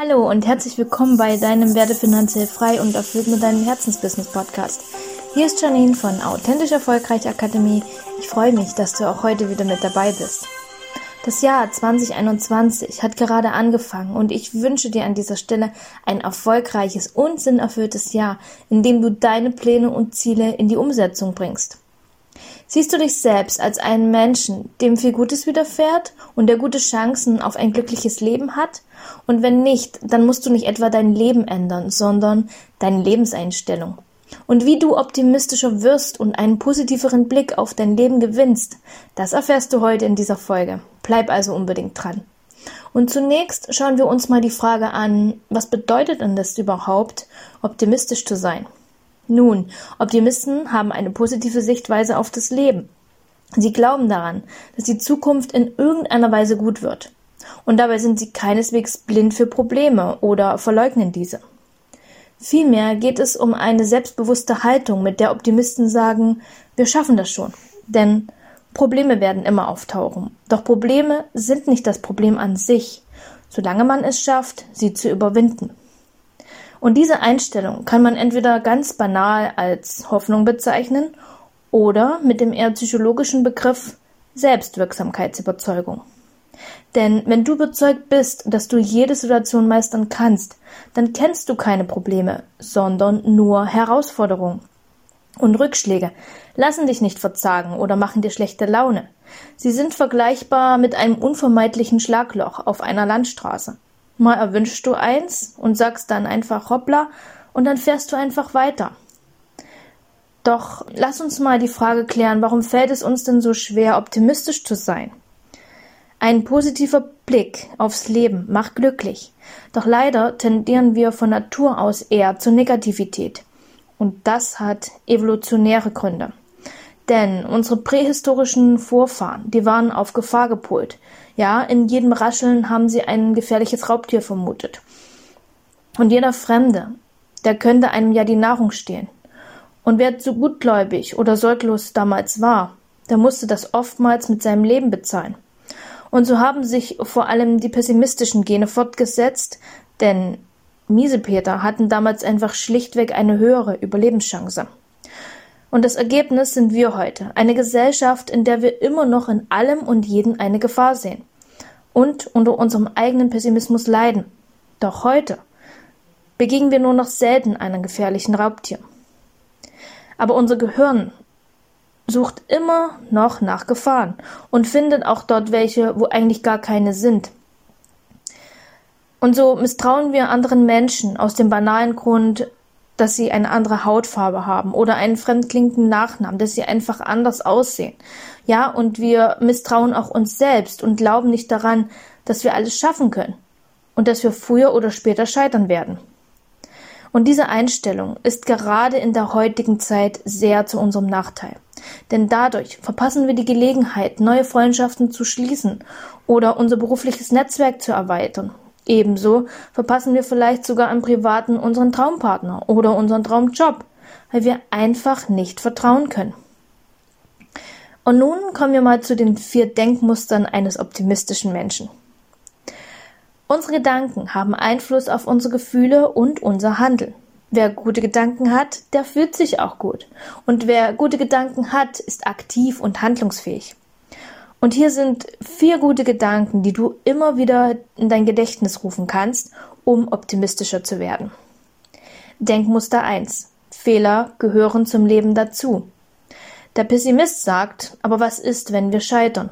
Hallo und herzlich willkommen bei deinem Werde finanziell frei und erfüllt mit deinem Herzensbusiness Podcast. Hier ist Janine von Authentisch Erfolgreich Akademie. Ich freue mich, dass du auch heute wieder mit dabei bist. Das Jahr 2021 hat gerade angefangen und ich wünsche dir an dieser Stelle ein erfolgreiches und sinnerfülltes Jahr, in dem du deine Pläne und Ziele in die Umsetzung bringst. Siehst du dich selbst als einen Menschen, dem viel Gutes widerfährt und der gute Chancen auf ein glückliches Leben hat? Und wenn nicht, dann musst du nicht etwa dein Leben ändern, sondern deine Lebenseinstellung. Und wie du optimistischer wirst und einen positiveren Blick auf dein Leben gewinnst, das erfährst du heute in dieser Folge. Bleib also unbedingt dran. Und zunächst schauen wir uns mal die Frage an, was bedeutet denn das überhaupt, optimistisch zu sein? Nun, Optimisten haben eine positive Sichtweise auf das Leben. Sie glauben daran, dass die Zukunft in irgendeiner Weise gut wird. Und dabei sind sie keineswegs blind für Probleme oder verleugnen diese. Vielmehr geht es um eine selbstbewusste Haltung, mit der Optimisten sagen, wir schaffen das schon. Denn Probleme werden immer auftauchen. Doch Probleme sind nicht das Problem an sich, solange man es schafft, sie zu überwinden. Und diese Einstellung kann man entweder ganz banal als Hoffnung bezeichnen oder mit dem eher psychologischen Begriff Selbstwirksamkeitsüberzeugung. Denn wenn du überzeugt bist, dass du jede Situation meistern kannst, dann kennst du keine Probleme, sondern nur Herausforderungen. Und Rückschläge lassen dich nicht verzagen oder machen dir schlechte Laune. Sie sind vergleichbar mit einem unvermeidlichen Schlagloch auf einer Landstraße. Mal erwünschst du eins und sagst dann einfach hoppla und dann fährst du einfach weiter. Doch lass uns mal die Frage klären, warum fällt es uns denn so schwer, optimistisch zu sein? Ein positiver Blick aufs Leben macht glücklich. Doch leider tendieren wir von Natur aus eher zur Negativität. Und das hat evolutionäre Gründe. Denn unsere prähistorischen Vorfahren, die waren auf Gefahr gepolt. Ja, in jedem Rascheln haben sie ein gefährliches Raubtier vermutet. Und jeder Fremde, der könnte einem ja die Nahrung stehlen. Und wer zu gutgläubig oder sorglos damals war, der musste das oftmals mit seinem Leben bezahlen. Und so haben sich vor allem die pessimistischen Gene fortgesetzt, denn Miesepeter hatten damals einfach schlichtweg eine höhere Überlebenschance. Und das Ergebnis sind wir heute. Eine Gesellschaft, in der wir immer noch in allem und jeden eine Gefahr sehen. Und unter unserem eigenen Pessimismus leiden. Doch heute begegnen wir nur noch selten einem gefährlichen Raubtier. Aber unser Gehirn sucht immer noch nach Gefahren und findet auch dort welche, wo eigentlich gar keine sind. Und so misstrauen wir anderen Menschen aus dem banalen Grund, dass sie eine andere Hautfarbe haben oder einen fremdklingenden Nachnamen, dass sie einfach anders aussehen. Ja, und wir misstrauen auch uns selbst und glauben nicht daran, dass wir alles schaffen können und dass wir früher oder später scheitern werden. Und diese Einstellung ist gerade in der heutigen Zeit sehr zu unserem Nachteil. Denn dadurch verpassen wir die Gelegenheit, neue Freundschaften zu schließen oder unser berufliches Netzwerk zu erweitern Ebenso verpassen wir vielleicht sogar im Privaten unseren Traumpartner oder unseren Traumjob, weil wir einfach nicht vertrauen können. Und nun kommen wir mal zu den vier Denkmustern eines optimistischen Menschen. Unsere Gedanken haben Einfluss auf unsere Gefühle und unser Handeln. Wer gute Gedanken hat, der fühlt sich auch gut. Und wer gute Gedanken hat, ist aktiv und handlungsfähig. Und hier sind vier gute Gedanken, die du immer wieder in dein Gedächtnis rufen kannst, um optimistischer zu werden. Denkmuster 1. Fehler gehören zum Leben dazu. Der Pessimist sagt, aber was ist, wenn wir scheitern?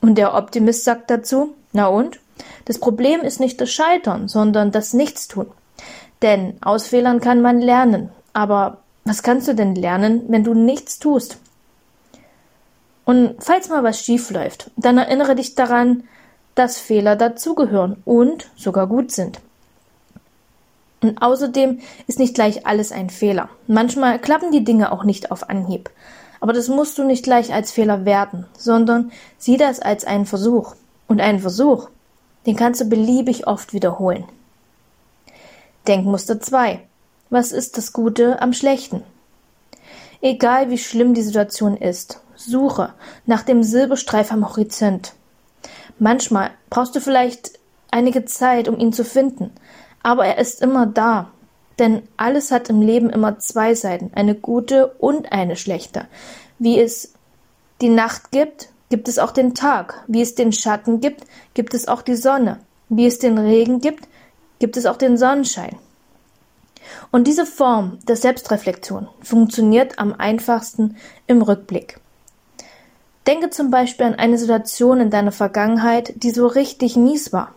Und der Optimist sagt dazu, na und? Das Problem ist nicht das Scheitern, sondern das Nichtstun. Denn aus Fehlern kann man lernen. Aber was kannst du denn lernen, wenn du nichts tust? Und falls mal was schief läuft, dann erinnere dich daran, dass Fehler dazugehören und sogar gut sind. Und außerdem ist nicht gleich alles ein Fehler. Manchmal klappen die Dinge auch nicht auf Anhieb. Aber das musst du nicht gleich als Fehler werten, sondern sieh das als einen Versuch. Und einen Versuch, den kannst du beliebig oft wiederholen. Denkmuster 2. Was ist das Gute am Schlechten? Egal wie schlimm die Situation ist, Suche nach dem Silberstreif am Horizont. Manchmal brauchst du vielleicht einige Zeit, um ihn zu finden, aber er ist immer da. Denn alles hat im Leben immer zwei Seiten, eine gute und eine schlechte. Wie es die Nacht gibt, gibt es auch den Tag. Wie es den Schatten gibt, gibt es auch die Sonne. Wie es den Regen gibt, gibt es auch den Sonnenschein. Und diese Form der Selbstreflexion funktioniert am einfachsten im Rückblick. Denke zum Beispiel an eine Situation in deiner Vergangenheit, die so richtig mies war.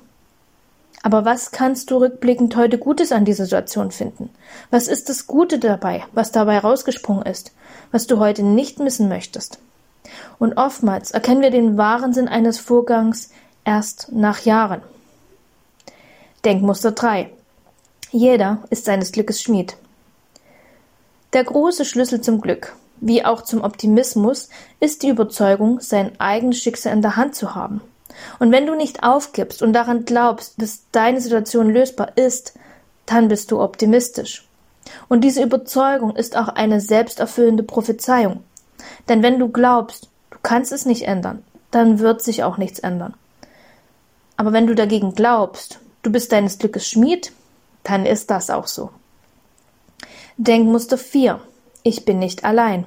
Aber was kannst du rückblickend heute Gutes an dieser Situation finden? Was ist das Gute dabei, was dabei rausgesprungen ist, was du heute nicht missen möchtest? Und oftmals erkennen wir den wahren Sinn eines Vorgangs erst nach Jahren. Denkmuster 3. Jeder ist seines Glückes Schmied. Der große Schlüssel zum Glück, wie auch zum Optimismus, ist die Überzeugung, sein eigenes Schicksal in der Hand zu haben. Und wenn du nicht aufgibst und daran glaubst, dass deine Situation lösbar ist, dann bist du optimistisch. Und diese Überzeugung ist auch eine selbsterfüllende Prophezeiung. Denn wenn du glaubst, du kannst es nicht ändern, dann wird sich auch nichts ändern. Aber wenn du dagegen glaubst, du bist deines Glückes Schmied, dann ist das auch so. Denkmuster 4. Ich bin nicht allein.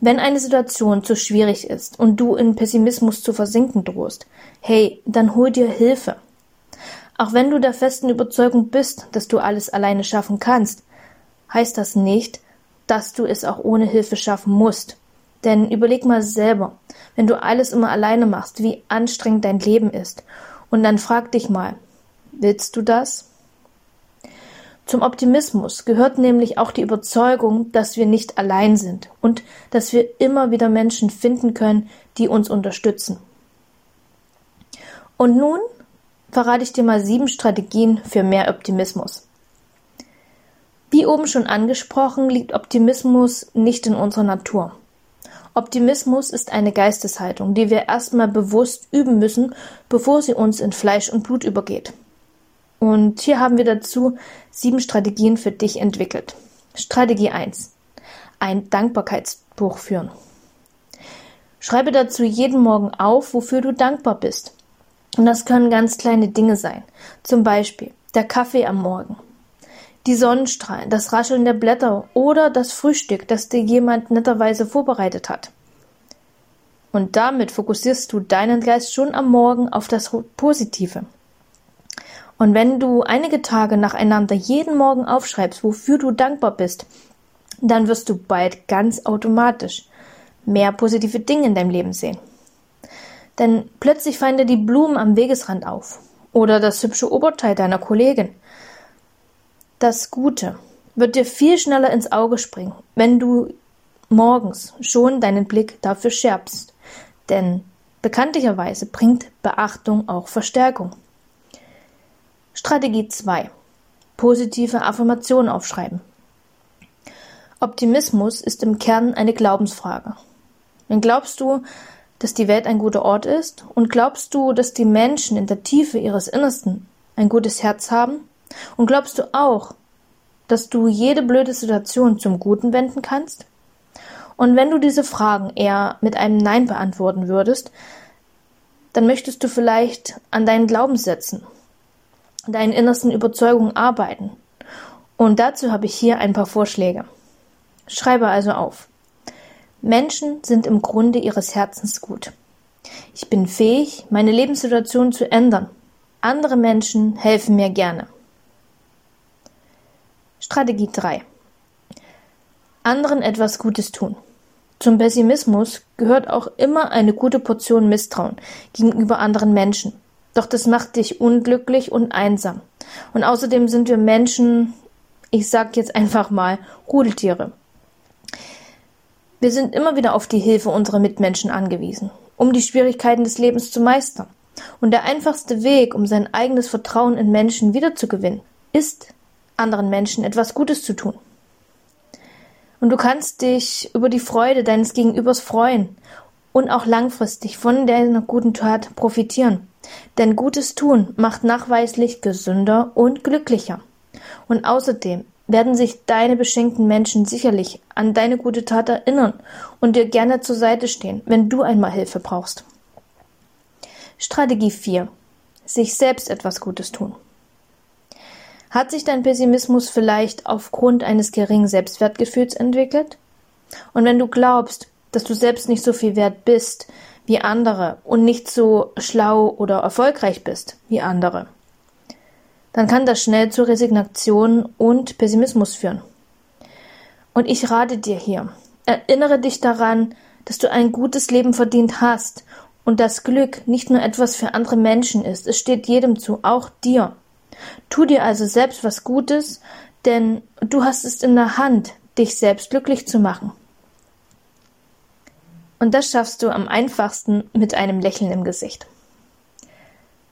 Wenn eine Situation zu schwierig ist und du in Pessimismus zu versinken drohst, hey, dann hol dir Hilfe. Auch wenn du der festen Überzeugung bist, dass du alles alleine schaffen kannst, heißt das nicht, dass du es auch ohne Hilfe schaffen musst. Denn überleg mal selber, wenn du alles immer alleine machst, wie anstrengend dein Leben ist. Und dann frag dich mal, willst du das? Zum Optimismus gehört nämlich auch die Überzeugung, dass wir nicht allein sind und dass wir immer wieder Menschen finden können, die uns unterstützen. Und nun verrate ich dir mal sieben Strategien für mehr Optimismus. Wie oben schon angesprochen, liegt Optimismus nicht in unserer Natur. Optimismus ist eine Geisteshaltung, die wir erstmal bewusst üben müssen, bevor sie uns in Fleisch und Blut übergeht. Und hier haben wir dazu sieben Strategien für dich entwickelt. Strategie 1. Ein Dankbarkeitsbuch führen. Schreibe dazu jeden Morgen auf, wofür du dankbar bist. Und das können ganz kleine Dinge sein. Zum Beispiel der Kaffee am Morgen, die Sonnenstrahlen, das Rascheln der Blätter oder das Frühstück, das dir jemand netterweise vorbereitet hat. Und damit fokussierst du deinen Geist schon am Morgen auf das Positive. Und wenn du einige Tage nacheinander jeden Morgen aufschreibst, wofür du dankbar bist, dann wirst du bald ganz automatisch mehr positive Dinge in deinem Leben sehen. Denn plötzlich fallen dir die Blumen am Wegesrand auf oder das hübsche Oberteil deiner Kollegin. Das Gute wird dir viel schneller ins Auge springen, wenn du morgens schon deinen Blick dafür schärfst. Denn bekanntlicherweise bringt Beachtung auch Verstärkung. Strategie 2. Positive Affirmationen aufschreiben. Optimismus ist im Kern eine Glaubensfrage. Wenn glaubst du, dass die Welt ein guter Ort ist und glaubst du, dass die Menschen in der Tiefe ihres Innersten ein gutes Herz haben und glaubst du auch, dass du jede blöde Situation zum Guten wenden kannst? Und wenn du diese Fragen eher mit einem Nein beantworten würdest, dann möchtest du vielleicht an deinen Glaubenssätzen deinen innersten Überzeugungen arbeiten. Und dazu habe ich hier ein paar Vorschläge. Schreibe also auf. Menschen sind im Grunde ihres Herzens gut. Ich bin fähig, meine Lebenssituation zu ändern. Andere Menschen helfen mir gerne. Strategie 3. Anderen etwas Gutes tun. Zum Pessimismus gehört auch immer eine gute Portion Misstrauen gegenüber anderen Menschen. Doch das macht dich unglücklich und einsam. Und außerdem sind wir Menschen, ich sag jetzt einfach mal, Rudeltiere. Wir sind immer wieder auf die Hilfe unserer Mitmenschen angewiesen, um die Schwierigkeiten des Lebens zu meistern. Und der einfachste Weg, um sein eigenes Vertrauen in Menschen wiederzugewinnen, ist, anderen Menschen etwas Gutes zu tun. Und du kannst dich über die Freude deines Gegenübers freuen und auch langfristig von deiner guten Tat profitieren. Denn Gutes tun macht nachweislich gesünder und glücklicher. Und außerdem werden sich deine beschenkten Menschen sicherlich an deine gute Tat erinnern und dir gerne zur Seite stehen, wenn du einmal Hilfe brauchst. Strategie 4. sich selbst etwas Gutes tun. Hat sich dein Pessimismus vielleicht aufgrund eines geringen Selbstwertgefühls entwickelt? Und wenn du glaubst, dass du selbst nicht so viel wert bist wie andere und nicht so schlau oder erfolgreich bist wie andere, dann kann das schnell zu Resignation und Pessimismus führen. Und ich rate dir hier, erinnere dich daran, dass du ein gutes Leben verdient hast und das Glück nicht nur etwas für andere Menschen ist, es steht jedem zu, auch dir. Tu dir also selbst was Gutes, denn du hast es in der Hand, dich selbst glücklich zu machen. Und das schaffst du am einfachsten mit einem Lächeln im Gesicht.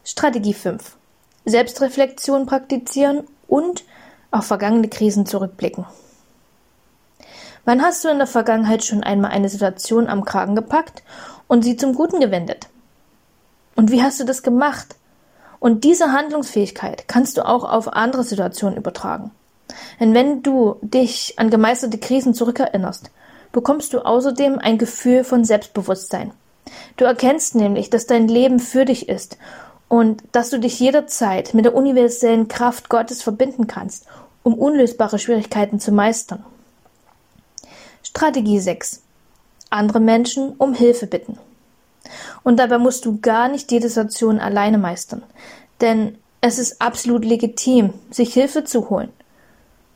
Strategie 5. Selbstreflexion praktizieren und auf vergangene Krisen zurückblicken. Wann hast du in der Vergangenheit schon einmal eine Situation am Kragen gepackt und sie zum Guten gewendet? Und wie hast du das gemacht? Und diese Handlungsfähigkeit kannst du auch auf andere Situationen übertragen. Denn wenn du dich an gemeisterte Krisen zurückerinnerst, bekommst du außerdem ein Gefühl von Selbstbewusstsein. Du erkennst nämlich, dass dein Leben für dich ist und dass du dich jederzeit mit der universellen Kraft Gottes verbinden kannst, um unlösbare Schwierigkeiten zu meistern. Strategie 6. Andere Menschen um Hilfe bitten. Und dabei musst du gar nicht jede Situation alleine meistern. Denn es ist absolut legitim, sich Hilfe zu holen.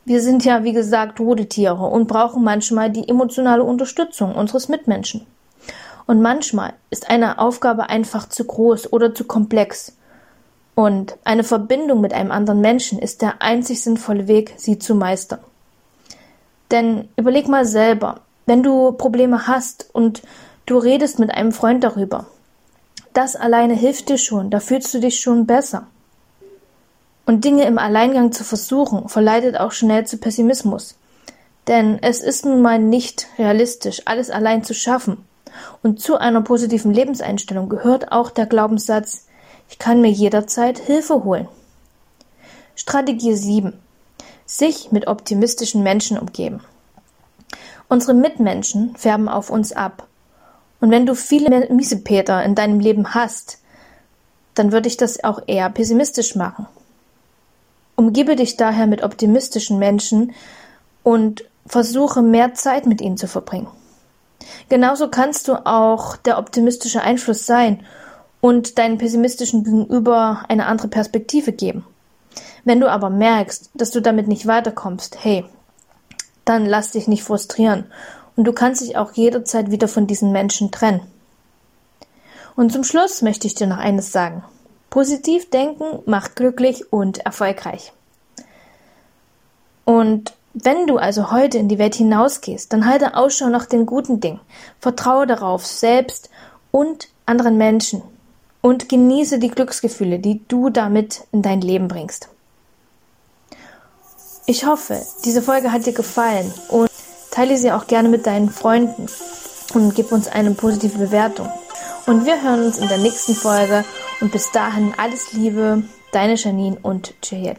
Wir sind ja, wie gesagt, Rudeltiere und brauchen manchmal die emotionale Unterstützung unseres Mitmenschen. Und manchmal ist eine Aufgabe einfach zu groß oder zu komplex. Und eine Verbindung mit einem anderen Menschen ist der einzig sinnvolle Weg, sie zu meistern. Denn überleg mal selber, wenn du Probleme hast und Du redest mit einem Freund darüber. Das alleine hilft dir schon, da fühlst du dich schon besser. Und Dinge im Alleingang zu versuchen, verleitet auch schnell zu Pessimismus. Denn es ist nun mal nicht realistisch, alles allein zu schaffen. Und zu einer positiven Lebenseinstellung gehört auch der Glaubenssatz, ich kann mir jederzeit Hilfe holen. Strategie 7. Sich mit optimistischen Menschen umgeben. Unsere Mitmenschen färben auf uns ab und wenn du viele Miesepeter in deinem Leben hast, dann würde ich das auch eher pessimistisch machen. Umgebe dich daher mit optimistischen Menschen und versuche mehr Zeit mit ihnen zu verbringen. Genauso kannst du auch der optimistische Einfluss sein und deinen pessimistischen Gegenüber eine andere Perspektive geben. Wenn du aber merkst, dass du damit nicht weiterkommst, hey, dann lass dich nicht frustrieren und du kannst dich auch jederzeit wieder von diesen Menschen trennen. Und zum Schluss möchte ich dir noch eines sagen. Positiv denken macht glücklich und erfolgreich. Und wenn du also heute in die Welt hinausgehst, dann halte Ausschau nach den guten Dingen. Vertraue darauf, selbst und anderen Menschen. Und genieße die Glücksgefühle, die du damit in dein Leben bringst. Ich hoffe, diese Folge hat dir gefallen und Teile sie auch gerne mit deinen Freunden und gib uns eine positive Bewertung. Und wir hören uns in der nächsten Folge und bis dahin alles Liebe, deine Janine und Juliette.